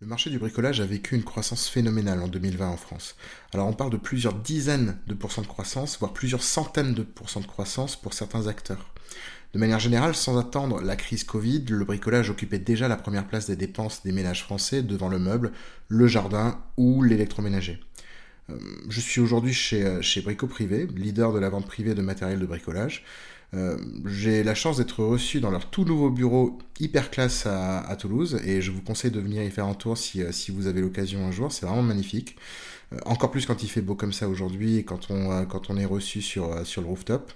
Le marché du bricolage a vécu une croissance phénoménale en 2020 en France. Alors on parle de plusieurs dizaines de pourcents de croissance, voire plusieurs centaines de pourcents de croissance pour certains acteurs. De manière générale, sans attendre la crise Covid, le bricolage occupait déjà la première place des dépenses des ménages français devant le meuble, le jardin ou l'électroménager. Euh, je suis aujourd'hui chez, euh, chez Brico Privé, leader de la vente privée de matériel de bricolage. Euh, j'ai la chance d'être reçu dans leur tout nouveau bureau hyper classe à, Toulouse et je vous conseille de venir y faire un tour si, euh, vous avez l'occasion un jour. C'est vraiment magnifique. Euh, encore plus quand il fait beau comme ça aujourd'hui et quand on, quand on est reçu sur, sur le rooftop.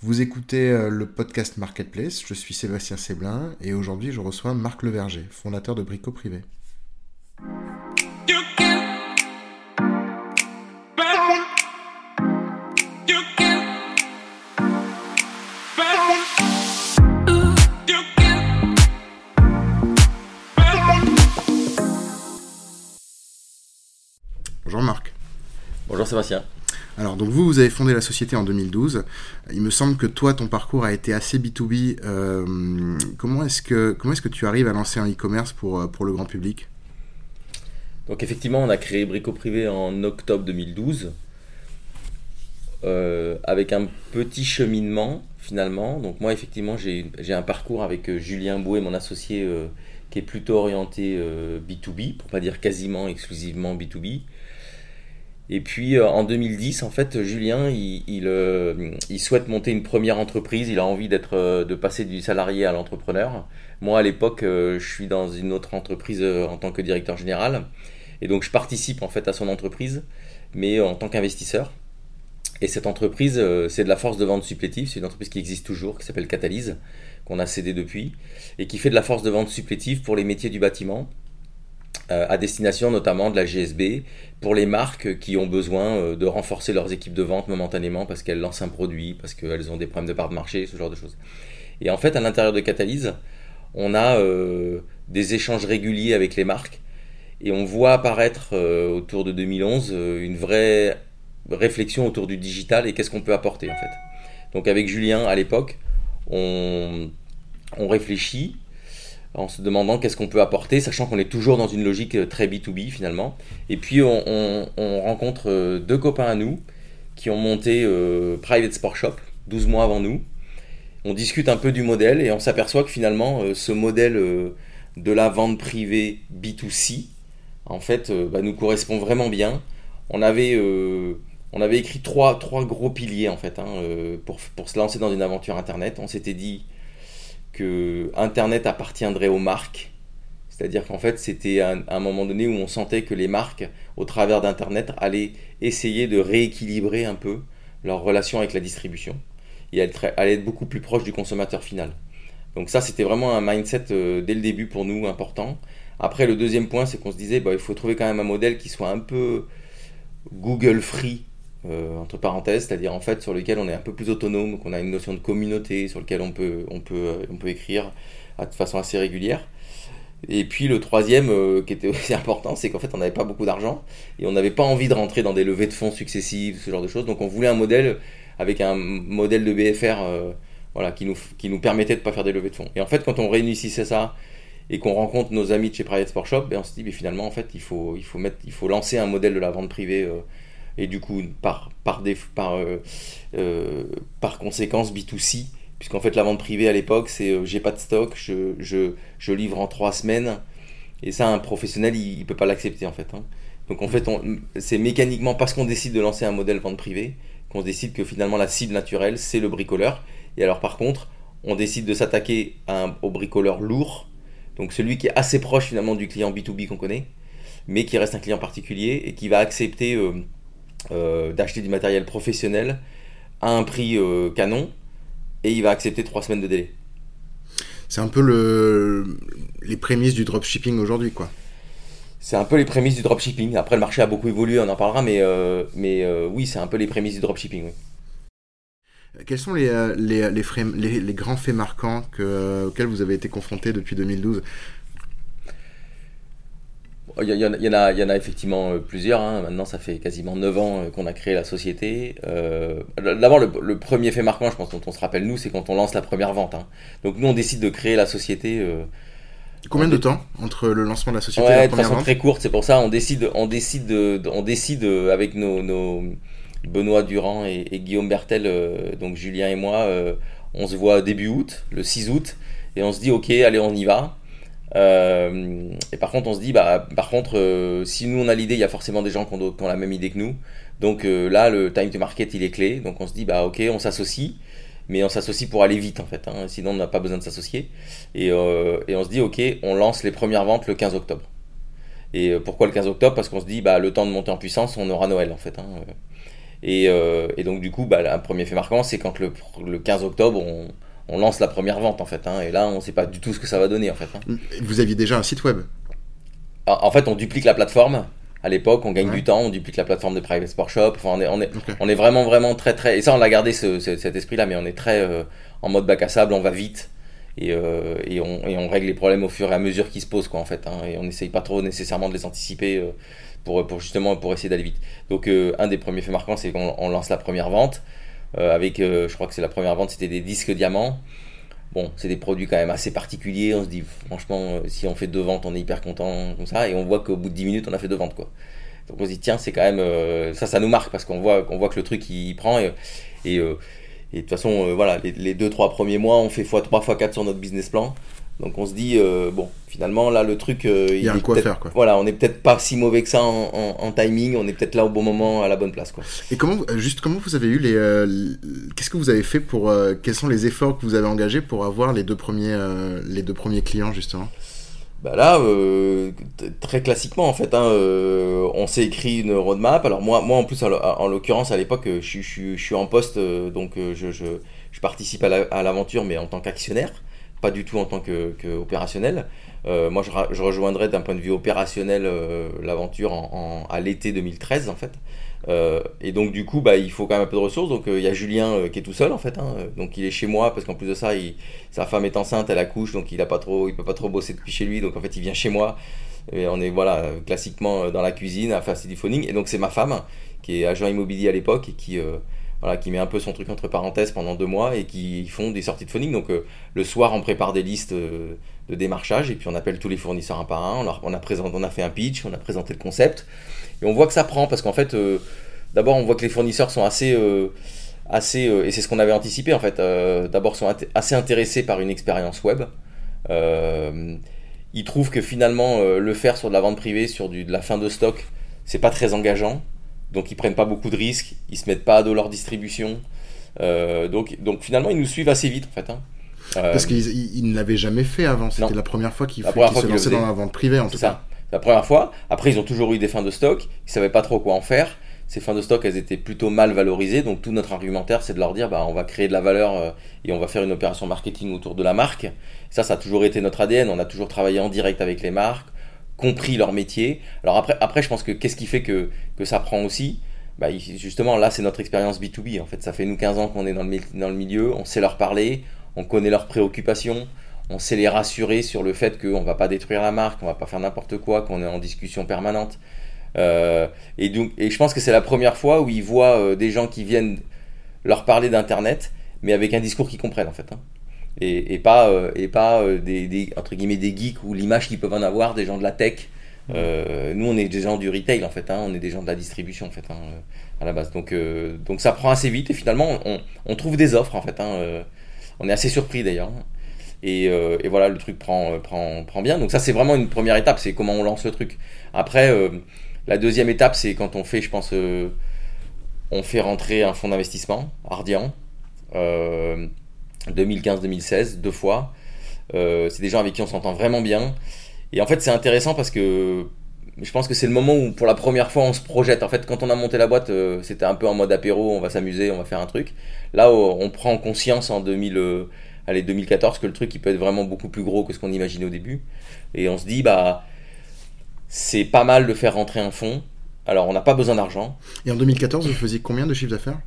Vous écoutez le podcast Marketplace, je suis Sébastien Séblin et aujourd'hui je reçois Marc Leverger, fondateur de Brico Privé. Bonjour Marc. Bonjour Sébastien. Alors, donc vous, vous avez fondé la société en 2012. Il me semble que toi, ton parcours a été assez B2B. Euh, comment est-ce que, comment est que tu arrives à lancer un e-commerce pour, euh, pour le grand public? Donc, effectivement, on a créé Brico Privé en octobre 2012 euh, avec un petit cheminement finalement. Donc, moi, effectivement, j'ai un parcours avec Julien Bouet, mon associé, qui est plutôt orienté B2B, pour pas dire quasiment exclusivement B2B. Et puis euh, en 2010, en fait, Julien, euh, il, souhaite monter une première entreprise. Il a envie euh, de passer du salarié à l'entrepreneur. Moi, à l'époque, je suis dans une autre entreprise en tant que directeur général, et donc je participe en fait à son entreprise, mais en tant qu'investisseur. Et cette entreprise, c'est de la force de vente supplétive. C'est une entreprise qui existe toujours, qui s'appelle Catalyse, qu'on a cédé depuis, et qui fait de la force de vente supplétive pour les métiers du bâtiment à destination notamment de la GSB pour les marques qui ont besoin euh, de renforcer leurs équipes de vente momentanément parce qu'elles lancent un produit, parce qu'elles ont des problèmes de part de marché, ce genre de choses. Et en fait, à l'intérieur de Catalyse, on a euh, des échanges réguliers avec les marques et on voit apparaître autour de 2011 une vraie réflexion autour du digital et qu'est-ce qu'on peut apporter en fait. Donc avec Julien à l'époque, on, on réfléchit en se demandant qu'est-ce qu'on peut apporter, sachant qu'on est toujours dans une logique euh, très B2B finalement. Et puis on, rencontre euh, deux copains à nous qui ont monté euh, Private Sport Shop 12 mois avant nous. On discute un peu du modèle et on s'aperçoit que finalement ce modèle de la vente privée B2C en fait bah, nous correspond vraiment bien. On avait, on avait écrit trois, trois gros piliers en fait hein, pour, pour se lancer dans une aventure internet. On s'était dit que Internet appartiendrait aux marques. C'est-à-dire qu'en fait, c'était un, moment donné où on sentait que les marques, au travers d'Internet, allaient essayer de rééquilibrer un peu leur relation avec la distribution et allaient être beaucoup plus proches du consommateur final. Donc ça, c'était vraiment un mindset euh, dès le début pour nous important. Après, le deuxième point, c'est qu'on se disait, bah, il faut trouver quand même un modèle qui soit un peu Google free euh, entre parenthèses, c'est-à-dire en fait sur lequel on est un peu plus autonome, qu'on a une notion de communauté sur lequel on peut, on peut, euh, on peut écrire de façon assez régulière. Et puis le troisième, euh, qui était aussi important, c'est qu'en fait on n'avait pas beaucoup d'argent et on n'avait pas envie de rentrer dans des levées de fonds successives, ce genre de choses. Donc on voulait un modèle avec un modèle de BFR voilà, qui, nous, qui nous permettait de ne pas faire des levées de fonds. Et en fait quand on réunissait ça et qu'on rencontre nos amis de chez Private Sport Shop, ben on se dit mais finalement en fait il faut, il faut, mettre, il faut lancer un modèle de la vente privée et du coup par, par, par, euh, euh, par conséquence B2C, puisqu'en fait la vente privée à l'époque c'est euh, j'ai pas de stock, je, je, je, livre en trois semaines, et ça un professionnel il, ne peut pas l'accepter en fait. Hein. Donc en fait c'est mécaniquement parce qu'on décide de lancer un modèle vente privée qu'on décide que finalement la cible naturelle c'est le bricoleur, et alors par contre on décide de s'attaquer au bricoleur lourd, donc celui qui est assez proche finalement du client B2B qu'on connaît, mais qui reste un client particulier et qui va accepter d'acheter du matériel professionnel à un prix euh, canon et il va accepter trois semaines de délai. C'est un peu le, les prémices du dropshipping aujourd'hui, quoi. C'est un peu les prémices du dropshipping. Après, le marché a beaucoup évolué, on en parlera, mais, euh, mais oui, c'est un peu les prémices du dropshipping. Quels sont les, les, les, les, grands faits marquants que, auxquels vous avez été confrontés depuis 2012 il y, en a, il y, en a, effectivement euh, plusieurs. Hein. Maintenant, ça fait quasiment 9 ans euh, qu'on a créé la société. Euh, D'abord, le, premier fait marquant, je pense, dont on se rappelle, nous, c'est quand on lance la première vente. Hein. Donc, nous, on décide de créer la société Combien de temps entre le lancement de la société et la de façon très courte, c'est pour ça on décide, on décide, on décide avec nos, nos Benoît Durand et, Guillaume Bertel, donc Julien et moi, on se voit début août, le 6 août, et on se dit ok, allez, on y va. Euh, et par contre, on se dit, bah, par contre, euh, si nous on a l'idée, il y a forcément des gens qui ont, la même idée que nous. Donc euh, là, le time to market, il est clé. Donc on se dit, bah ok, on s'associe, mais on s'associe pour aller vite en fait. Hein. sinon, on n'a pas besoin de s'associer. Et, on se dit, ok, on lance les premières ventes le 15 octobre. Et pourquoi le 15 octobre? Parce qu'on se dit, bah le temps de monter en puissance, on aura Noël en fait. Hein. Et, et, donc du coup, bah, un premier fait marquant, c'est quand le, le 15 octobre, on, on lance la première vente en fait. Hein, et là, on ne sait pas du tout ce que ça va donner en fait. Hein. Vous aviez déjà un site web? En fait, on duplique la plateforme. À l'époque, on gagne du temps, on duplique la plateforme de Private Sport Shop. Enfin, on est, on est, on est vraiment, vraiment très, très. Et ça, on a gardé cet esprit-là, mais on est très euh, en mode bac à sable, on va vite. Et, euh, et, on, et, on, règle les problèmes au fur et à mesure qu'ils se posent, quoi, en fait. Hein, et on n'essaye pas trop nécessairement de les anticiper euh, pour, pour, justement pour essayer d'aller vite. Donc, un des premiers faits marquants, c'est qu'on lance la première vente. Avec, je crois que c'est la première vente, c'était des disques diamants. Bon, c'est des produits quand même assez particuliers. On se dit, franchement, euh, si on fait deux ventes, on est hyper content comme ça. Et on voit qu'au bout de 10 minutes, on a fait deux ventes, quoi. Donc on se dit, tiens, c'est quand même. Euh, ça, ça nous marque parce qu'on voit, qu'on voit que le truc, il prend. Et, euh, de toute façon, voilà, les, les, deux, trois premiers mois, on fait x3, x4 sur notre business plan. Donc on se dit, euh, bon, finalement, là, le truc. Euh, il y a un quoi faire, quoi. Voilà, on n'est peut-être pas si mauvais que ça en, timing, on est peut-être là au bon moment, à la bonne place, quoi. Et comment, euh, juste, comment vous avez eu les. Qu'est-ce que vous avez fait pour. quels sont les efforts que vous avez engagés pour avoir les deux premiers, les deux premiers clients, justement? Bah là, très classiquement en fait, hein, on s'est écrit une roadmap. Alors moi, moi en plus, en l'occurrence à l'époque, je, je, suis en poste, donc je, je, participe à l'aventure, mais en tant qu'actionnaire pas du tout en tant que, opérationnel. Euh, moi, je, je rejoindrais d'un point de vue opérationnel euh, l'aventure en, à l'été 2013 en fait. Euh, et donc du coup, bah, il faut quand même un peu de ressources. Donc il y a Julien qui est tout seul en fait. Hein. Donc il est chez moi parce qu'en plus de ça, sa femme est enceinte, elle accouche, donc il a pas trop, il peut pas trop bosser depuis chez lui. Donc en fait, il vient chez moi. Et on est voilà classiquement dans la cuisine à faire du phoning. Et donc c'est ma femme qui est agent immobilier à l'époque et qui qui met un peu son truc entre parenthèses pendant deux mois et qui font des sorties de phoning. Donc euh, le soir, on prépare des listes euh, de démarchage et puis on appelle tous les fournisseurs un par un. On a, fait un pitch, on a présenté le concept et on voit que ça prend parce qu'en fait, euh, d'abord, on voit que les fournisseurs sont assez, et c'est ce qu'on avait anticipé en fait. d'abord, sont assez intéressés par une expérience web. ils trouvent que finalement, le faire sur de la vente privée, sur de la fin de stock, c'est pas très engageant donc ils prennent pas beaucoup de risques, ils se mettent pas à dos leur distribution. Euh, donc, donc finalement, ils nous suivent assez vite en fait. Hein. Euh, Parce qu'ils ne l'avaient jamais fait avant, c'était la première fois qu'ils se lançaient dans la vente privée en tout ça. La première fois. Après, ils ont toujours eu des fins de stock, ils savaient pas trop quoi en faire. Ces fins de stock, elles étaient plutôt mal valorisées. Donc tout notre argumentaire, c'est de leur dire, bah, on va créer de la valeur euh, et on va faire une opération marketing autour de la marque. Ça, ça a toujours été notre ADN. On a toujours travaillé en direct avec les marques compris leur métier. Alors après, après je pense que qu'est-ce qui fait que, que ça prend aussi? Bah, Justement, là, c'est notre expérience B2B. En fait, ça fait nous 15 ans qu'on est dans le, dans le milieu, on sait leur parler, on connaît leurs préoccupations, on sait les rassurer sur le fait qu'on ne va pas détruire la marque, on va pas faire n'importe quoi, qu'on est en discussion permanente. Euh, et, donc, et je pense que c'est la première fois où ils voient euh, des gens qui viennent leur parler d'Internet, mais avec un discours qu'ils comprennent en fait. Hein et, pas, euh, et pas euh, des, entre guillemets des geeks ou l'image qu'ils peuvent en avoir des gens de la tech. Euh, nous, on est des gens du retail en fait, hein, on est des gens de la distribution en fait hein, à la base. Donc, donc ça prend assez vite et finalement on, trouve des offres en fait. Hein, on est assez surpris d'ailleurs. Et, et, voilà, le truc prend, prend, prend bien. Donc ça c'est vraiment une première étape, c'est comment on lance le truc. Après, la deuxième étape c'est quand on fait, je pense, on fait rentrer un fonds d'investissement, Ardian. 2015-2016, deux fois. Euh, c'est des gens avec qui on s'entend vraiment bien. Et en fait, c'est intéressant parce que je pense que c'est le moment où, pour la première fois, on se projette. En fait, quand on a monté la boîte, euh, c'était un peu en mode apéro, on va s'amuser, on va faire un truc. Là, on prend conscience en 2000, euh, allez, 2014 que le truc, il peut être vraiment beaucoup plus gros que ce qu'on imaginait au début. Et on se dit, bah, c'est pas mal de faire rentrer un fonds. Alors, on n'a pas besoin d'argent. Et en 2014, vous faisiez combien de chiffre d'affaires?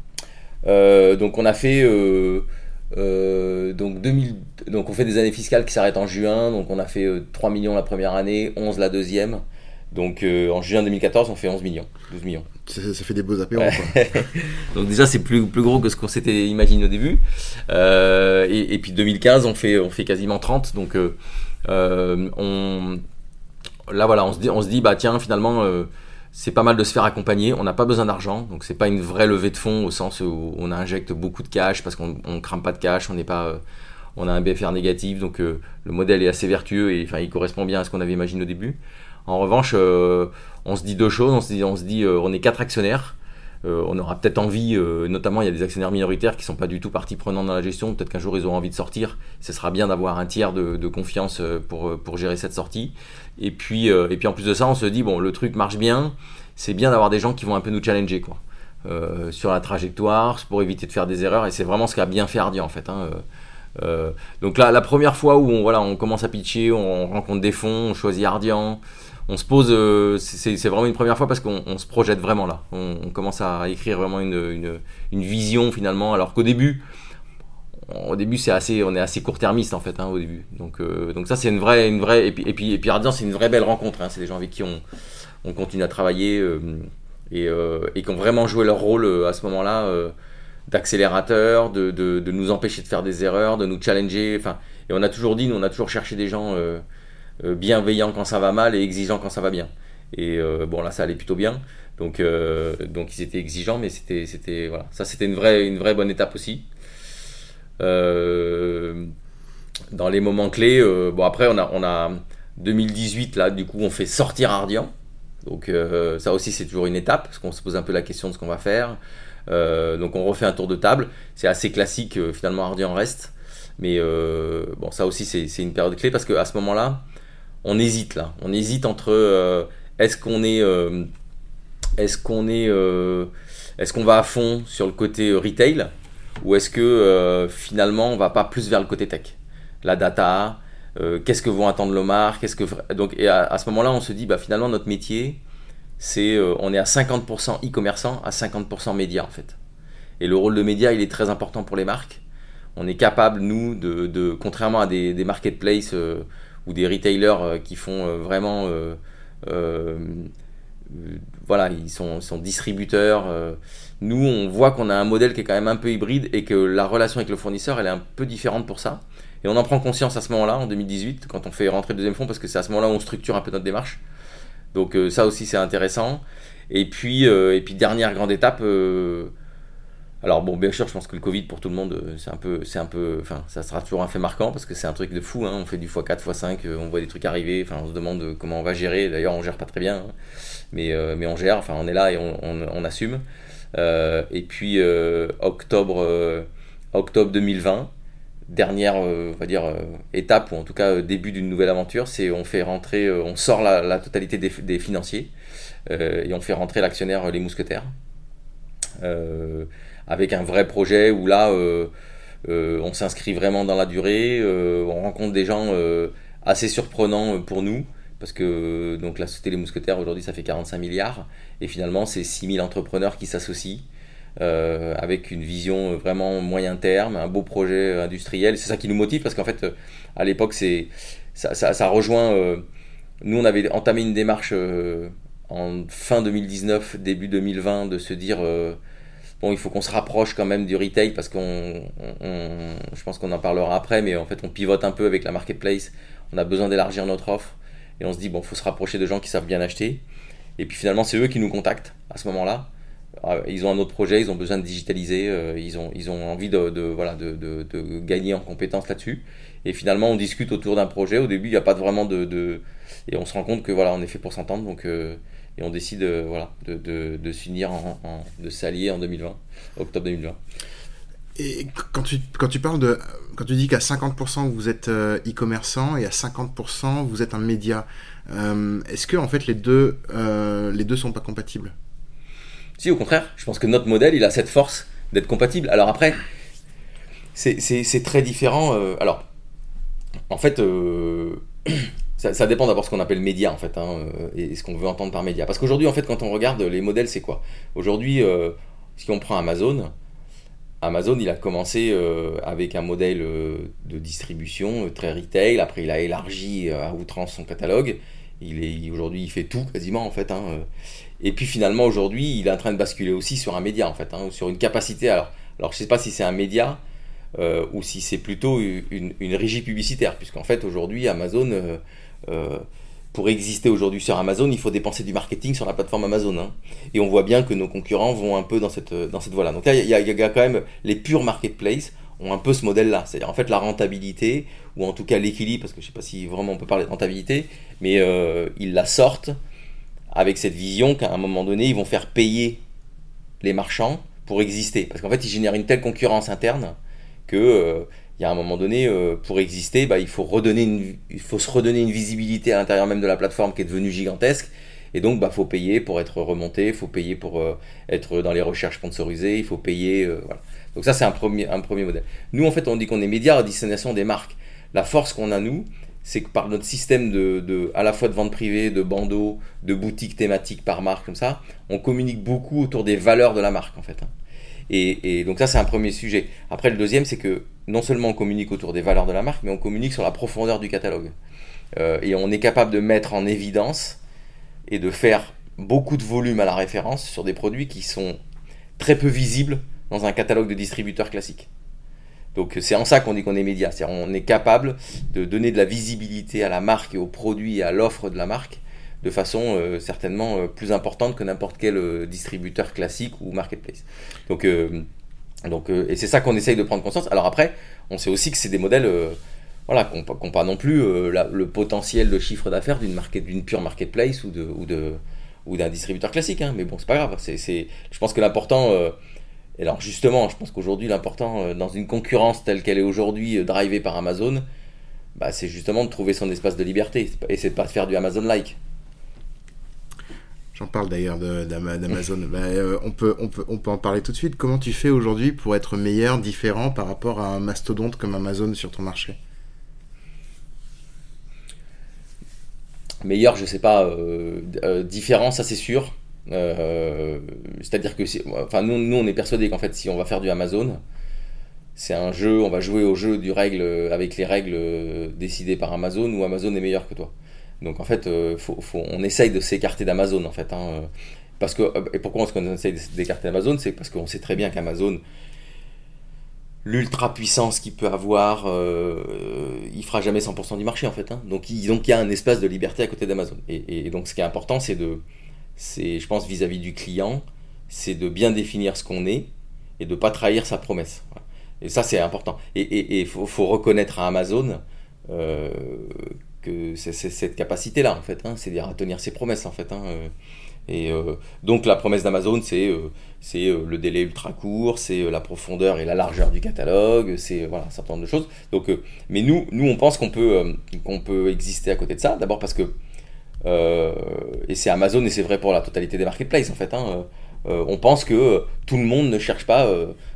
Donc, on a fait euh, donc, 2000, donc on fait des années fiscales qui s'arrêtent en juin, donc on a fait 3 euh, millions la première année, 11 la deuxième. Donc euh, en juin 2014, on fait 11 millions, 12 millions. Ça, fait des beaux apéros. donc déjà, c'est plus, plus gros que ce qu'on s'était imaginé au début. et, puis 2015, on fait, on fait quasiment 30. Donc on, là voilà, on se dit, on se dit bah tiens finalement c'est pas mal de se faire accompagner. On n'a pas besoin d'argent, donc c'est pas une vraie levée de fonds au sens où on injecte beaucoup de cash parce qu'on ne crame pas de cash, on n'est pas, on a un BFR négatif, donc le modèle est assez vertueux et il correspond bien à ce qu'on avait imaginé au début. En revanche, on se dit deux choses. On se dit, on, se dit, on est quatre actionnaires. Euh, on aura peut-être envie, euh, notamment il y a des actionnaires minoritaires qui ne sont pas du tout partie prenante dans la gestion, peut-être qu'un jour ils auront envie de sortir, ce sera bien d'avoir un tiers de, confiance euh, pour, pour gérer cette sortie. Et puis, et puis en plus de ça, on se dit, bon, le truc marche bien, c'est bien d'avoir des gens qui vont un peu nous challenger quoi, sur la trajectoire, pour éviter de faire des erreurs, et c'est vraiment ce qu'a bien fait Ardian en fait. Hein, donc là, la première fois où on, voilà, on commence à pitcher, on rencontre des fonds, on choisit Ardian, on se pose, euh, c'est vraiment une première fois parce qu'on se projette vraiment là. On, commence à écrire vraiment une, vision finalement, alors qu'au début, au début c'est assez, on est assez court-termiste en fait hein, au début. Donc, euh, donc ça c'est une vraie, une vraie, et puis et puis, et puis c'est une vraie belle rencontre. Hein. C'est des gens avec qui on, on continue à travailler euh, et, qui ont vraiment joué leur rôle à ce moment-là d'accélérateur, de, nous empêcher de faire des erreurs, de nous challenger. Enfin, et on a toujours dit, nous on a toujours cherché des gens bienveillant quand ça va mal et exigeant quand ça va bien. Et euh, bon, là, ça allait plutôt bien. Donc, euh, donc ils étaient exigeants, mais c'était, c'était voilà, ça c'était une vraie, bonne étape aussi. dans les moments clés, bon après on a, on a 2018 là, du coup on fait sortir Ardian. Donc ça aussi c'est toujours une étape parce qu'on se pose un peu la question de ce qu'on va faire. donc on refait un tour de table. C'est assez classique finalement Ardian reste, mais bon ça aussi c'est une période clé parce qu'à ce moment-là on hésite là. On hésite entre euh, est-ce qu'on est, euh, est-ce qu'on est, euh, est-ce qu'on va à fond sur le côté retail ou est-ce que finalement on va pas plus vers le côté tech, la data, qu'est-ce que vont attendre l'Omar, qu'est-ce que donc et à, ce moment-là on se dit bah finalement notre métier c'est on est à 50% e-commerçant à 50% média en fait. Et le rôle de média il est très important pour les marques. On est capable nous de, contrairement à des marketplaces ou des retailers euh, qui font euh, vraiment euh, voilà, ils sont, distributeurs. nous, on voit qu'on a un modèle qui est quand même un peu hybride et que la relation avec le fournisseur, elle est un peu différente pour ça. Et on en prend conscience à ce moment-là, en 2018, quand on fait rentrer le deuxième fonds, parce que c'est à ce moment-là où on structure un peu notre démarche. Donc ça aussi, c'est intéressant. Et puis, et puis dernière grande étape, alors bon, bien sûr, je pense que le Covid pour tout le monde, euh, c'est un peu, c'est un peu, enfin, ça sera toujours un fait marquant parce que c'est un truc de fou. Hein. On fait du x4, x5, euh, on voit des trucs arriver. On se demande euh, comment on va gérer. D'ailleurs, on gère pas très bien, hein. mais mais on gère. Enfin, on est là et on, assume. et puis octobre, octobre 2020, dernière, on va dire étape ou en tout cas début d'une nouvelle aventure, c'est on fait rentrer, on sort la, totalité des, des financiers et on fait rentrer l'actionnaire les mousquetaires avec un vrai projet où là, euh, euh, on s'inscrit vraiment dans la durée, euh, on rencontre des gens assez surprenants pour nous, parce que donc la Société Les Mousquetaires aujourd'hui ça fait 45 milliards, et finalement c'est 6000 entrepreneurs qui s'associent. avec une vision vraiment moyen terme, un beau projet industriel. C'est ça qui nous motive parce qu'en fait, à l'époque, ça, rejoint. nous, on avait entamé une démarche en fin 2019, début 2020, de se dire Bon, il faut qu'on se rapproche quand même du retail parce qu'on, je pense qu'on en parlera après, mais en fait, on pivote un peu avec la marketplace. On a besoin d'élargir notre offre et on se dit bon, faut se rapprocher de gens qui savent bien acheter. Et puis finalement, c'est eux qui nous contactent à ce moment-là. Ah, ils ont un autre projet, ils ont besoin de digitaliser, euh, ils, ont, ils ont envie de, voilà, de, gagner en compétences là-dessus. Et finalement, on discute autour d'un projet. Au début, il n'y a pas vraiment de, Et on se rend compte que voilà, on est fait pour s'entendre. Donc, euh, et on décide euh, voilà, de, de, de s'unir, en, de s'allier en 2020, octobre 2020. Et quand tu, quand tu parles de, quand tu dis qu'à 50% vous êtes euh, e-commerçant et à 50% vous êtes un média, euh, est-ce que en fait les deux, les deux sont pas compatibles? Si, au contraire, je pense que notre modèle il a cette force d'être compatible. Alors après, c'est très différent. alors, en fait, ça, dépend d'abord ce qu'on appelle média en fait, hein, euh, et ce qu'on veut entendre par média. Parce qu'aujourd'hui, en fait, quand on regarde les modèles, c'est quoi? Aujourd'hui, euh, si on prend Amazon, Amazon, il a commencé euh, avec un modèle de distribution très retail. Après, il a élargi à outrance son catalogue. Il est aujourd'hui, il fait tout quasiment en fait. Hein, et puis finalement, aujourd'hui, il est en train de basculer aussi sur un média en fait, hein, sur une capacité. Alors, alors je sais pas si c'est un média ou si c'est plutôt une, une, régie publicitaire, puisqu'en fait aujourd'hui Amazon, pour exister aujourd'hui sur Amazon, il faut dépenser du marketing sur la plateforme Amazon. Hein. Et on voit bien que nos concurrents vont un peu dans cette, dans cette voie-là. Donc là, il y, a quand même les purs marketplaces ont un peu ce modèle-là. C'est-à-dire en fait la rentabilité, ou en tout cas l'équilibre, parce que je ne sais pas si vraiment on peut parler de rentabilité, mais euh, ils la sortent avec cette vision qu'à un moment donné, ils vont faire payer les marchands pour exister. Parce qu'en fait, ils génèrent une telle concurrence interne que euh, il y a un moment donné, euh, pour exister, bah, il, faut se redonner une visibilité à l'intérieur même de la plateforme qui est devenue gigantesque. Et donc, il bah, faut payer pour être remonté, il faut payer pour être dans les recherches sponsorisées, il faut payer. voilà. Donc ça, c'est un premier, un premier modèle. Nous, en fait, on dit qu'on est média à destination des marques. La force qu'on a, nous, c'est que par notre système de, à la fois de vente privée, de bandeaux, de boutiques thématiques par marque, comme ça, on communique beaucoup autour des valeurs de la marque, en fait. Hein. Et, donc ça, c'est un premier sujet. Après, le deuxième, c'est que non seulement on communique autour des valeurs de la marque, mais on communique sur la profondeur du catalogue. Euh, et on est capable de mettre en évidence et de faire beaucoup de volume à la référence sur des produits qui sont très peu visibles dans un catalogue de distributeurs classiques. Donc c'est en ça qu'on dit qu'on est média, c'est-à-dire on est capable de donner de la visibilité à la marque et aux produits et à l'offre de la marque de façon euh, certainement euh, plus importante que n'importe quel euh, distributeur classique ou marketplace. Donc, donc et c'est ça qu'on essaye de prendre conscience. Alors après, on sait aussi que c'est des modèles voilà, qui n'ont pas non plus le potentiel de chiffre d'affaires d'une pure marketplace ou de ou de ou d'un distributeur classique. Hein. Mais bon, c'est pas grave. C'est, je pense que l'important et alors justement, je pense qu'aujourd'hui l'important euh, dans une concurrence telle qu'elle est aujourd'hui euh, drivée par Amazon, bah, c'est justement de trouver son espace de liberté et c'est de pas faire du Amazon-like. J'en parle d'ailleurs d'Amazon. bah, euh, on, peut, en parler tout de suite. Comment tu fais aujourd'hui pour être meilleur, différent par rapport à un mastodonte comme Amazon sur ton marché? Meilleur, je sais pas. différent, ça c'est sûr. Euh, c'est-à-dire que, enfin, nous, nous, on est persuadé qu'en fait, si on va faire du Amazon, c'est un jeu, on va jouer au jeu du règle avec les règles décidées par Amazon ou Amazon est meilleur que toi. Donc en fait, euh, on essaye de s'écarter d'Amazon en fait. Hein, parce que, et pourquoi qu'on essaye d'écarter d'Amazon? C'est parce qu'on sait très bien qu'Amazon, l'ultra puissance qu'il peut avoir, euh, il fera jamais 100% du marché en fait. Hein. Donc, il, y a un espace de liberté à côté d'Amazon. Et, et, donc ce qui est important, c'est de c'est, je pense, vis-à-vis du client, c'est de bien définir ce qu'on est et de ne pas trahir sa promesse. Et ça, c'est important. Et il faut, reconnaître à Amazon euh, cette capacité-là, en fait, hein, c'est-à-dire à tenir ses promesses, en fait. Hein, euh. et euh, donc, la promesse d'Amazon, c'est, c'est le délai ultra court, c'est la profondeur et la largeur du catalogue, c'est voilà, un certain nombre de choses. Donc, mais nous, nous, on pense qu'on peut, qu'on peut exister à côté de ça, d'abord parce que euh, et c'est Amazon et c'est vrai pour la totalité des marketplaces en fait. Hein. Euh, on pense que tout le monde ne cherche pas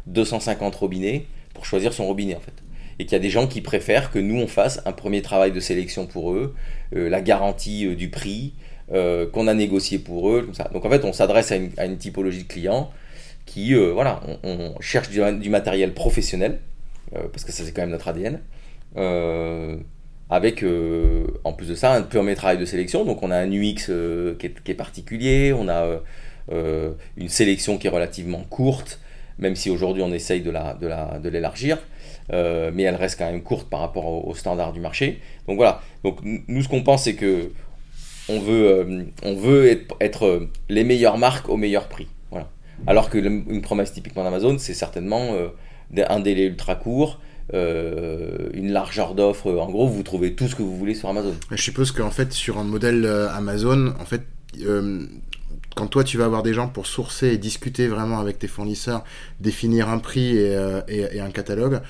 250 euh, robinets pour choisir son robinet en fait. Et qu'il y a des gens qui préfèrent que nous on fasse un premier travail de sélection pour eux, la garantie du prix, qu'on a négocié pour eux, comme ça. Donc en fait on s'adresse à une, typologie de clients qui, voilà, on, cherche du, matériel professionnel, parce que ça c'est quand même notre ADN avec euh, en plus de ça un premier travail de sélection. Donc on a un UX euh, qui, est, particulier, on a euh, une sélection qui est relativement courte, même si aujourd'hui on essaye de l'élargir, de mais elle reste quand même courte par rapport aux standards du marché. Donc voilà, donc nous ce qu'on pense c'est que on veut, on veut être, être, les meilleures marques au meilleur prix. Voilà. Alors que une promesse typiquement d'Amazon, c'est certainement un délai ultra court, euh, une largeur d'offres. En gros, vous trouvez tout ce que vous voulez sur Amazon. Je suppose qu'en fait, sur un modèle euh, Amazon, en fait, euh, quand toi tu vas avoir des gens pour sourcer et discuter vraiment avec tes fournisseurs, définir un prix et, un catalogue,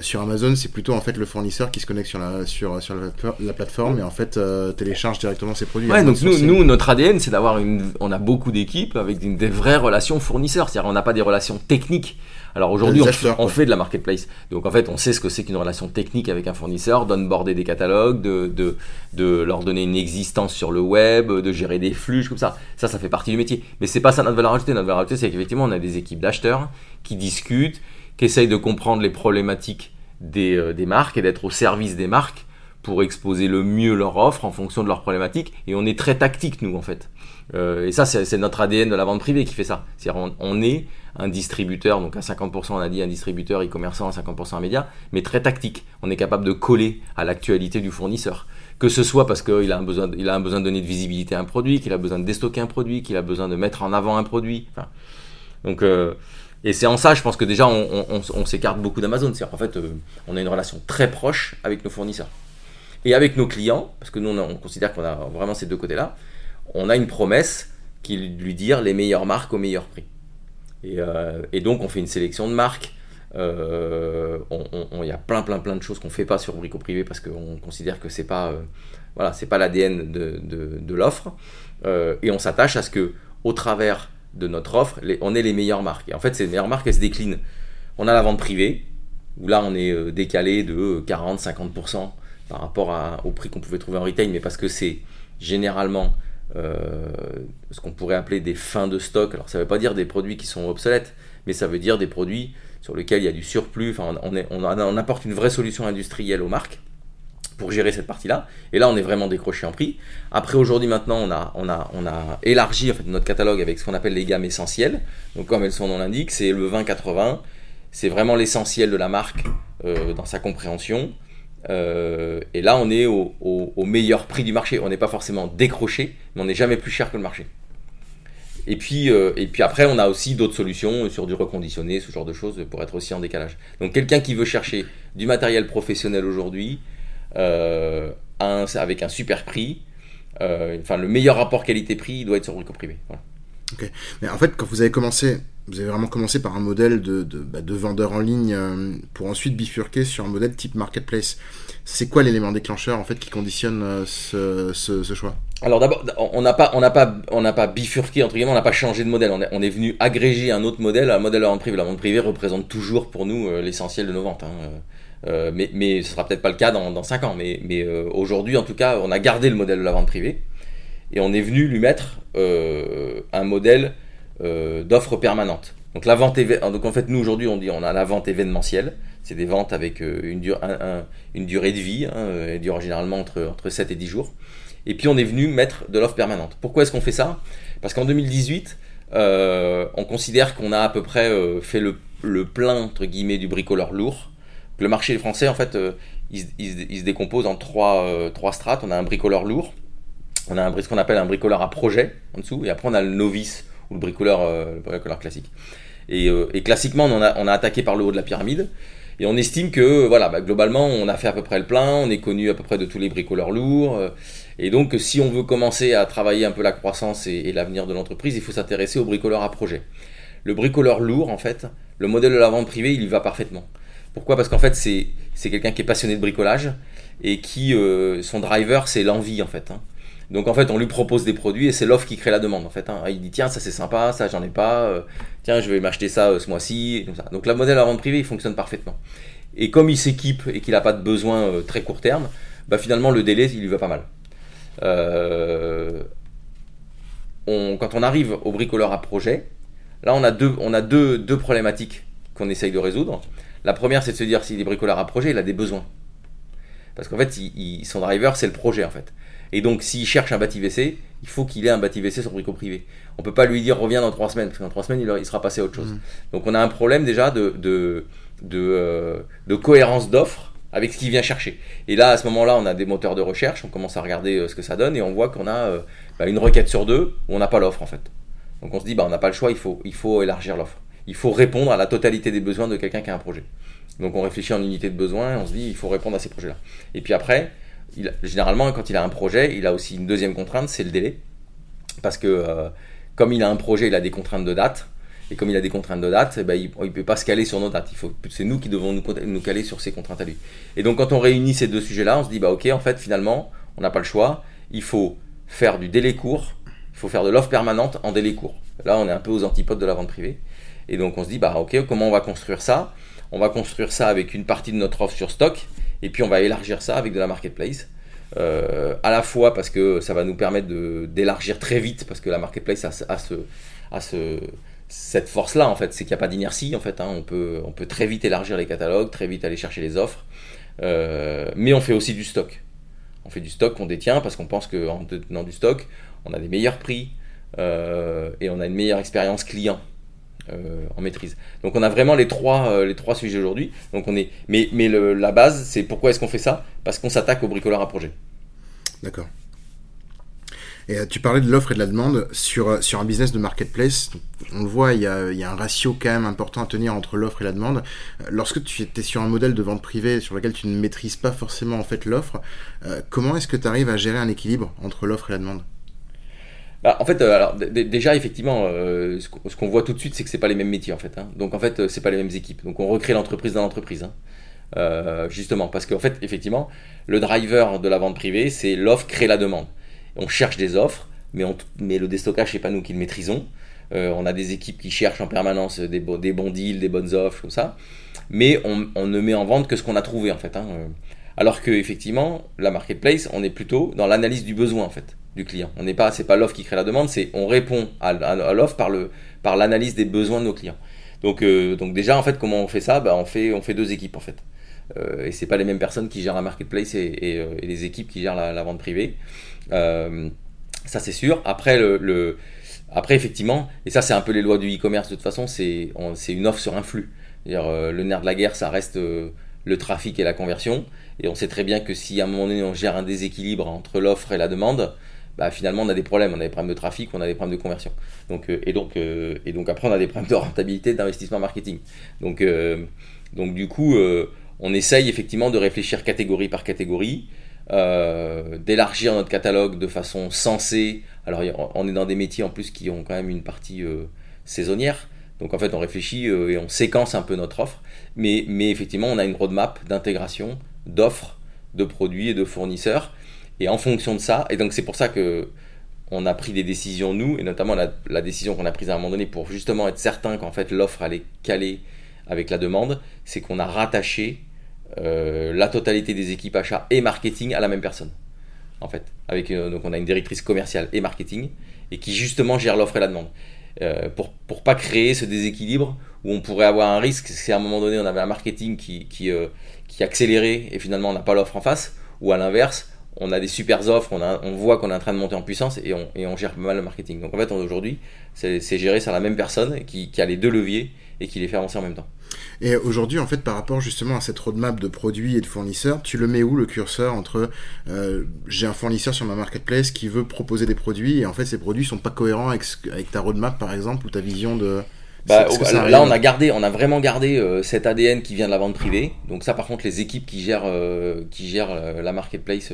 sur Amazon, c'est plutôt en fait le fournisseur qui se connecte sur la, sur, sur la, plateforme et en fait télécharge directement ses produits. Ouais, donc nous, nous, notre ADN, c'est d'avoir une. On a beaucoup d'équipes avec des vraies relations fournisseurs. C'est-à-dire, on n'a pas des relations techniques alors aujourd'hui, on, fait de la marketplace. Donc en fait, on sait ce que c'est qu'une relation technique avec un fournisseur, d'onboarder des catalogues, de, de, leur donner une existence sur le web, de gérer des flux, comme ça. Ça, ça fait partie du métier. Mais c'est pas ça notre valeur ajoutée. Notre valeur ajoutée, c'est qu'effectivement, on a des équipes d'acheteurs qui discutent, qui essayent de comprendre les problématiques des, euh, des marques et d'être au service des marques pour exposer le mieux leur offre en fonction de leurs problématiques. Et on est très tactique, nous, en fait. Euh, et ça, c'est notre ADN de la vente privée qui fait ça. C'est-à-dire, on, est un distributeur, donc à 50%, on a dit un distributeur e-commerçant, à 50% un média, mais très tactique. On est capable de coller à l'actualité du fournisseur. Que ce soit parce qu'il a, un besoin, il a un besoin de donner de visibilité à un produit, qu'il a besoin de déstocker un produit, qu'il a besoin de mettre en avant un produit. Enfin, donc, euh, et c'est en ça, je pense que déjà, on, s'écarte beaucoup d'Amazon. C'est-à-dire qu'en fait, euh, on a une relation très proche avec nos fournisseurs. Et avec nos clients, parce que nous, on, considère qu'on a vraiment ces deux côtés-là, on a une promesse qui lui dire les meilleures marques au meilleur prix. Et, euh, donc, on fait une sélection de marques. Il y a plein, plein, plein de choses qu'on ne fait pas sur Brico Privé parce qu'on considère que c'est pas, voilà, c'est pas l'ADN de, de, de l'offre. et on s'attache à ce que, au travers de notre offre, on est les meilleures marques. Et en fait, ces meilleures marques, elles se déclinent. On a la vente privée, où là, on est euh, décalé de 40-50% par rapport au prix qu'on pouvait trouver en retail, mais parce que c'est généralement euh, ce qu'on pourrait appeler des fins de stock. Alors, ça ne veut pas dire des produits qui sont obsolètes, mais ça veut dire des produits sur lesquels il y a du surplus. Enfin, on apporte une vraie solution industrielle aux marques pour gérer cette partie-là. Et là, on est vraiment décroché en prix. Après, aujourd'hui, maintenant, on a, on, a, on a élargi en fait, notre catalogue avec ce qu'on appelle les gammes essentielles. Donc, comme elles son nom l'indique, c'est le 20-80. C'est vraiment l'essentiel de la marque euh, dans sa compréhension. Euh, et là, on est au, meilleur prix du marché. On n'est pas forcément décroché, mais on n'est jamais plus cher que le marché. Et puis, euh, et puis après, on a aussi d'autres solutions sur du reconditionné, ce genre de choses, pour être aussi en décalage. Donc quelqu'un qui veut chercher du matériel professionnel aujourd'hui, euh, avec un super prix. Euh, enfin, le meilleur rapport qualité-prix doit être sur Brico Privé. Ok. Mais en fait, quand vous avez commencé, vous avez vraiment commencé par un modèle de, de, bah, vendeur en ligne euh, pour ensuite bifurquer sur un modèle type marketplace. C'est quoi l'élément déclencheur en fait qui conditionne ce, ce, choix? Alors d'abord, on n'a pas, on n'a pas, on n'a pas bifurqué entre guillemets, on n'a pas changé de modèle. On est, on est, venu agréger un autre modèle, un modèle de vente privée. La vente privée représente toujours pour nous l'essentiel de nos ventes. Hein. Euh, mais, mais ce sera peut-être pas le cas dans, dans 5 ans. Mais, euh, aujourd'hui, en tout cas, on a gardé le modèle de la vente privée et on est venu lui mettre euh, un modèle d'offre permanente. Donc la vente donc en fait nous aujourd'hui on dit on a la vente événementielle, c'est des ventes avec une, une, durée de vie, hein, elle dure généralement entre, entre 7 et 10 jours. Et puis on est venu mettre de l'offre permanente. Pourquoi est-ce qu'on fait ça? Parce qu'en 2018, on considère qu'on a à peu près fait le, le, plein entre guillemets du bricoleur lourd le marché français, en fait, euh, il, se décompose en trois, euh, trois strates. On a un bricoleur lourd, on a un, ce qu'on appelle un bricoleur à projet en dessous, et après on a le novice ou le bricoleur, euh, le bricoleur classique. Et, classiquement, on a, on a attaqué par le haut de la pyramide. Et on estime que, voilà, bah, globalement, on a fait à peu près le plein, on est connu à peu près de tous les bricoleurs lourds. et donc, si on veut commencer à travailler un peu la croissance et, et l'avenir de l'entreprise, il faut s'intéresser au bricoleur à projet. Le bricoleur lourd, en fait, le modèle de la vente privée, il y va parfaitement. Pourquoi? Parce qu'en fait, c'est quelqu'un qui est passionné de bricolage et qui, euh, son driver, c'est l'envie en fait. Hein. Donc en fait, on lui propose des produits et c'est l'offre qui crée la demande en fait. Hein. Il dit tiens, ça c'est sympa, ça j'en ai pas, euh, tiens, je vais m'acheter ça euh, ce mois-ci. Donc la modèle à vente privée, il fonctionne parfaitement. Et comme il s'équipe et qu'il n'a pas de besoin très court terme, bah finalement le délai, il lui va pas mal. quand on arrive au bricoleur à projet, là on a deux, deux problématiques qu'on essaye de résoudre. La première, c'est de se dire s'il est bricoleur à projet, il a des besoins. Parce qu'en fait, son driver, c'est le projet en fait. Et donc, s'il cherche un bâti WC, il faut qu'il ait un bâti WC sur brico privé. On peut pas lui dire reviens dans trois semaines, parce que dans trois semaines, il, sera passé à autre chose. Mmh. Donc, on a un problème déjà de, de, de, euh, cohérence d'offre avec ce qu'il vient chercher. Et là, à ce moment-là, on a des moteurs de recherche, on commence à regarder euh, ce que ça donne et on voit qu'on a euh, bah, une requête sur deux où on n'a pas l'offre en fait. Donc on se dit, bah, on n'a pas le choix, il faut, il faut élargir l'offre il faut répondre à la totalité des besoins de quelqu'un qui a un projet. Donc on réfléchit en unité de besoin, on se dit il faut répondre à ces projets-là. Et puis après, généralement quand il a un projet, il a aussi une deuxième contrainte, c'est le délai. Parce que euh, comme il a un projet, il a des contraintes de date. Et comme il a des contraintes de date, eh ben, il ne peut pas se caler sur nos dates. C'est nous qui devons nous, caler sur ces contraintes à lui. Et donc quand on réunit ces deux sujets-là, on se dit, bah ok, en fait, finalement, on n'a pas le choix. Il faut faire du délai court, il faut faire de l'offre permanente en délai court. Là, on est un peu aux antipodes de la vente privée. Et donc on se dit, bah ok, comment on va construire ça? On va construire ça avec une partie de notre offre sur stock, et puis on va élargir ça avec de la marketplace. Euh, à la fois parce que ça va nous permettre d'élargir très vite, parce que la marketplace a, ce, a ce, cette force-là, en fait, c'est qu'il n'y a pas d'inertie, en fait. Hein. on, peut, très vite élargir les catalogues, très vite aller chercher les offres. Euh, mais on fait aussi du stock. On fait du stock qu'on détient parce qu'on pense qu'en détenant du stock, on a des meilleurs prix et on a une meilleure expérience client. En maîtrise. Donc on a vraiment les trois, les trois sujets aujourd'hui. Donc on est, mais, mais la base, c'est pourquoi est-ce qu'on fait ça? Parce qu'on s'attaque au bricoleur à projet. D'accord. Et euh, tu parlais de l'offre et de la demande sur, euh, sur un business de marketplace. On le voit, il y, a, il y a un ratio quand même important à tenir entre l'offre et la demande. Euh, lorsque tu es sur un modèle de vente privée sur lequel tu ne maîtrises pas forcément en fait l'offre, comment est-ce que tu arrives à gérer un équilibre entre l'offre et la demande? Bah, en fait, alors déjà effectivement, ce qu'on voit tout de suite, c'est que c'est pas les mêmes métiers en fait. Hein. Donc en fait, c'est pas les mêmes équipes. Donc on recrée l'entreprise dans l'entreprise. Hein. justement, parce qu'en fait, effectivement, le driver de la vente privée, c'est l'offre crée la demande on cherche des offres, mais, mais le déstockage, c'est pas nous qui le maîtrisons. Euh, on a des équipes qui cherchent en permanence des, des, bons deals, des bonnes offres, comme ça. Mais on, ne met en vente que ce qu'on a trouvé, en fait. Hein. Alors que, effectivement, la marketplace, on est plutôt dans l'analyse du besoin, en fait, client. On n'est pas, c'est pas l'offre qui crée la demande, c'est on répond à, l'offre par le, par l'analyse des besoins de nos clients. Donc, euh, donc déjà, en fait, comment on fait ça? Bah, on, fait, on fait deux équipes, en fait. Euh, et c'est pas les mêmes personnes qui gèrent la marketplace et, les équipes qui gèrent la vente privée. Euh, ça, c'est sûr. Après, le, après, effectivement, et ça, c'est un peu les lois du e-commerce de toute façon, c'est une offre sur un flux. Euh, le nerf de la guerre, ça reste euh, le trafic et la conversion. Et on sait très bien que si à un moment donné on gère un déséquilibre entre l'offre et la demande, bah, finalement on a des problèmes. On a des problèmes de trafic, on a des problèmes de conversion. Donc, et, donc, et donc après on a des problèmes de rentabilité, d'investissement marketing. Donc, donc du coup, on essaye effectivement de réfléchir catégorie par catégorie. Euh, d'élargir notre catalogue de façon sensée. Alors on est dans des métiers en plus qui ont quand même une partie euh, saisonnière. Donc en fait on réfléchit euh, et on séquence un peu notre offre. Mais, mais effectivement on a une roadmap d'intégration, d'offres, de produits et de fournisseurs. Et en fonction de ça, et donc c'est pour ça que on a pris des décisions nous, et notamment la, décision qu'on a prise à un moment donné pour justement être certain qu'en fait l'offre allait caler avec la demande, c'est qu'on a rattaché euh, la totalité des équipes achats et marketing à la même personne. En fait, euh, donc on a une directrice commerciale et marketing et qui justement gère l'offre et la demande. Euh, pour pour pas créer ce déséquilibre où on pourrait avoir un risque si à un moment donné on avait un marketing qui qui, qui accélérait et finalement on n'a pas l'offre en face ou à l'inverse on a des super offres, on, voit qu'on est en train de monter en puissance et on, et on gère mal le marketing. Donc en fait aujourd'hui c'est géré sur la même personne qui, qui a les deux leviers et qui les fait avancer en même temps. Et aujourd'hui, en fait, par rapport justement à cette roadmap de produits et de fournisseurs, tu le mets où le curseur entre euh, j'ai un fournisseur sur ma marketplace qui veut proposer des produits et en fait ces produits sont pas cohérents avec, avec ta roadmap par exemple ou ta vision de bah, là, on a gardé, on a vraiment gardé euh, cet ADN qui vient de la vente privée. Donc ça, par contre, les équipes qui gèrent, euh, qui gèrent la marketplace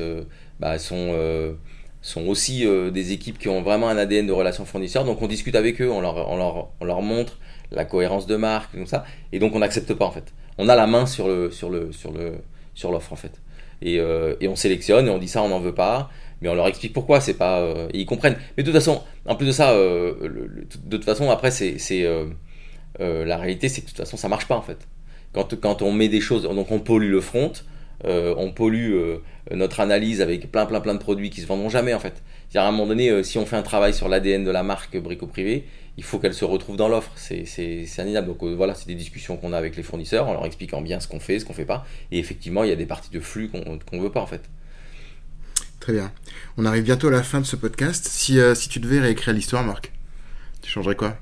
bah, sont, sont aussi des équipes qui ont vraiment un ADN de relation fournisseur. Donc on discute avec eux, on leur, on leur, on leur montre la cohérence de marque, comme ça. Et donc on n'accepte pas en fait. On a la main sur le sur le sur le sur l'offre en fait. Et, euh, et, on sélectionne et on dit ça on n'en veut pas, mais on leur explique pourquoi. C'est pas euh, ils comprennent. Mais de toute façon, en plus de ça, euh, de toute façon après c'est c'est la réalité c'est que de toute façon ça marche pas en fait. Quand on met des choses donc on pollue le front. on pollue notre analyse avec plein plein plein de produits qui se vendront jamais en fait. -à, à un moment donné, si on fait un travail sur l'ADN de la marque Brico Privé, il faut qu'elle se retrouve dans l'offre. C'est indéniable. Donc euh, voilà, c'est des discussions qu'on a avec les fournisseurs en leur expliquant bien ce qu'on fait, ce qu'on fait pas. Et effectivement, il y a des parties de flux qu'on ne veut pas en fait. Très bien. On arrive bientôt à la fin de ce podcast. Si, euh, si tu devais réécrire l'histoire, Marc, tu changerais quoi?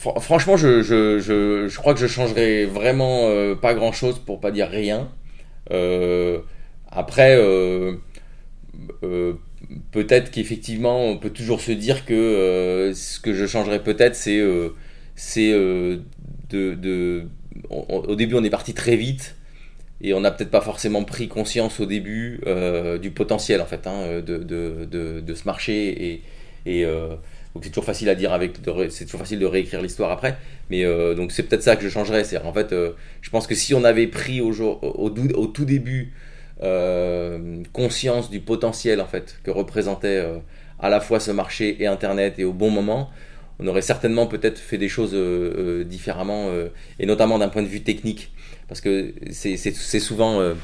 Franchement, je, crois que je changerais vraiment euh, pas grand chose pour pas dire rien. après, peut-être qu'effectivement, on peut toujours se dire que euh, ce que je changerais peut-être, c'est euh, euh, de, au début, on est parti très vite et on n'a peut-être pas forcément pris conscience au début du potentiel en fait hein, de, ce marché et donc c'est toujours facile à dire avec c'est toujours facile de réécrire l'histoire après. Mais donc c'est peut-être ça que je changerais. C'est en fait je pense que si on avait pris au, tout début euh, conscience du potentiel en fait que représentait euh, à la fois ce marché et Internet et au bon moment, on aurait certainement peut-être fait des choses euh, différemment et notamment d'un point de vue technique. Parce que c'est souvent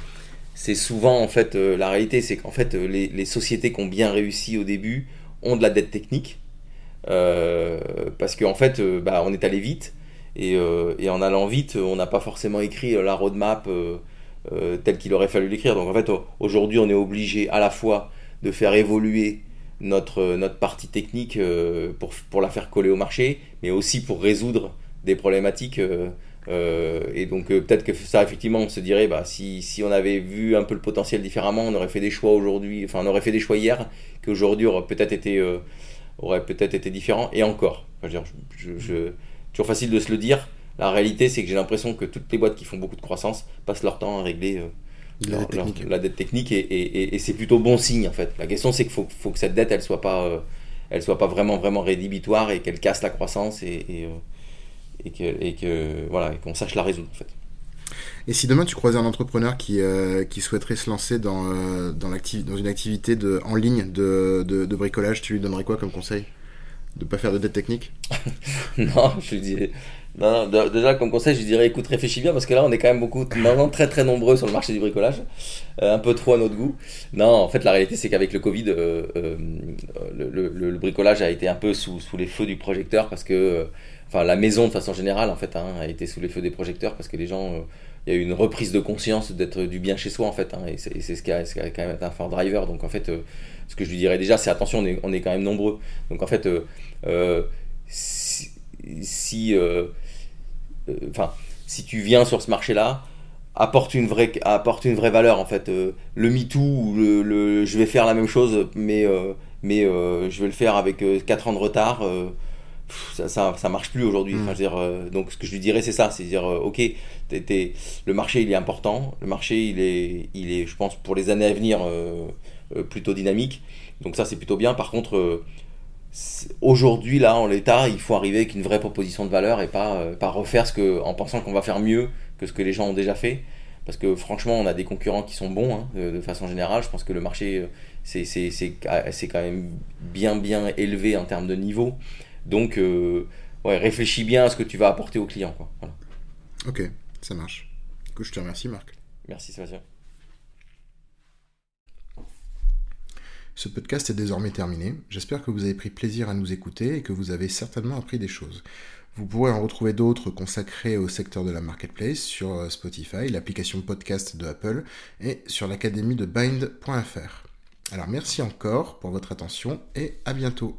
c'est souvent en fait la réalité c'est qu'en fait les, sociétés qui ont bien réussi au début ont de la dette technique parce qu'en en fait bah, on est allé vite et, et, en allant vite on n'a pas forcément écrit la roadmap tel qu'il aurait fallu l'écrire. Donc en fait, aujourd'hui, on est obligé à la fois de faire évoluer notre, partie technique pour, la faire coller au marché, mais aussi pour résoudre des problématiques. et donc peut-être que ça, effectivement, on se dirait, bah, si, on avait vu un peu le potentiel différemment, on aurait fait des choix aujourd'hui, enfin on aurait fait des choix hier, qui aujourd'hui auraient peut-être été, aurait peut-être été différents, et encore. je, je, toujours facile de se le dire, la réalité, c'est que j'ai l'impression que toutes les boîtes qui font beaucoup de croissance passent leur temps à régler euh, la, dette technique et, c'est plutôt bon signe en fait. La question, c'est qu'il faut, faut, que cette dette, elle soit pas, euh, elle soit pas vraiment vraiment rédhibitoire et qu'elle casse la croissance et, euh, que, que voilà, qu'on sache la résoudre en fait. Et si demain tu croisais un entrepreneur qui, qui souhaiterait se lancer dans, dans, dans une activité de, en ligne de, de, bricolage, tu lui donnerais quoi comme conseil? De ne pas faire de dette technique Non, je lui non, déjà, comme conseil, je dirais écoute, réfléchis bien parce que là, on est quand même beaucoup, maintenant très très nombreux sur le marché du bricolage, euh, un peu trop à notre goût. Non, en fait, la réalité, c'est qu'avec le Covid, euh, euh, le, le, bricolage a été un peu sous, sous les feux du projecteur parce que, enfin, la maison de façon générale, en fait, hein, a été sous les feux des projecteurs parce que les gens, il y a eu une reprise de conscience d'être du bien chez soi, en fait, hein, et c'est ce, qui a, quand même été un fort driver. Donc, en fait, ce que je lui dirais déjà, c'est attention, on est, quand même nombreux. Donc, en fait, si, si euh, enfin, si tu viens sur ce marché-là, apporte une vraie apporte une vraie valeur en fait euh, le MeToo le, le je vais faire la même chose mais euh, mais je vais le faire avec 4 ans de retard ça, ça, ça, marche plus aujourd'hui. Mm. donc ce que je lui dirais c'est ça c'est dire ok le marché il est important. Le marché il est il est je pense pour les années à venir plutôt dynamique. Donc ça c'est plutôt bien. Par contre aujourd'hui là en l'état il faut arriver avec une vraie proposition de valeur et pas, euh, pas refaire ce que en pensant qu'on va faire mieux que ce que les gens ont déjà fait. Parce que franchement on a des concurrents qui sont bons hein, de, façon générale. Je pense que le marché euh, c'est quand même bien bien élevé en termes de niveau donc euh, ouais réfléchis bien à ce que tu vas apporter aux clients quoi. ok ça marche du je te remercie Marc merci Sébastien Ce podcast est désormais terminé. J'espère que vous avez pris plaisir à nous écouter et que vous avez certainement appris des choses. Vous pourrez en retrouver d'autres consacrés au secteur de la marketplace sur euh, Spotify, l'application podcast de Apple et sur l'académie de bind.fr. Alors merci encore pour votre attention et à bientôt.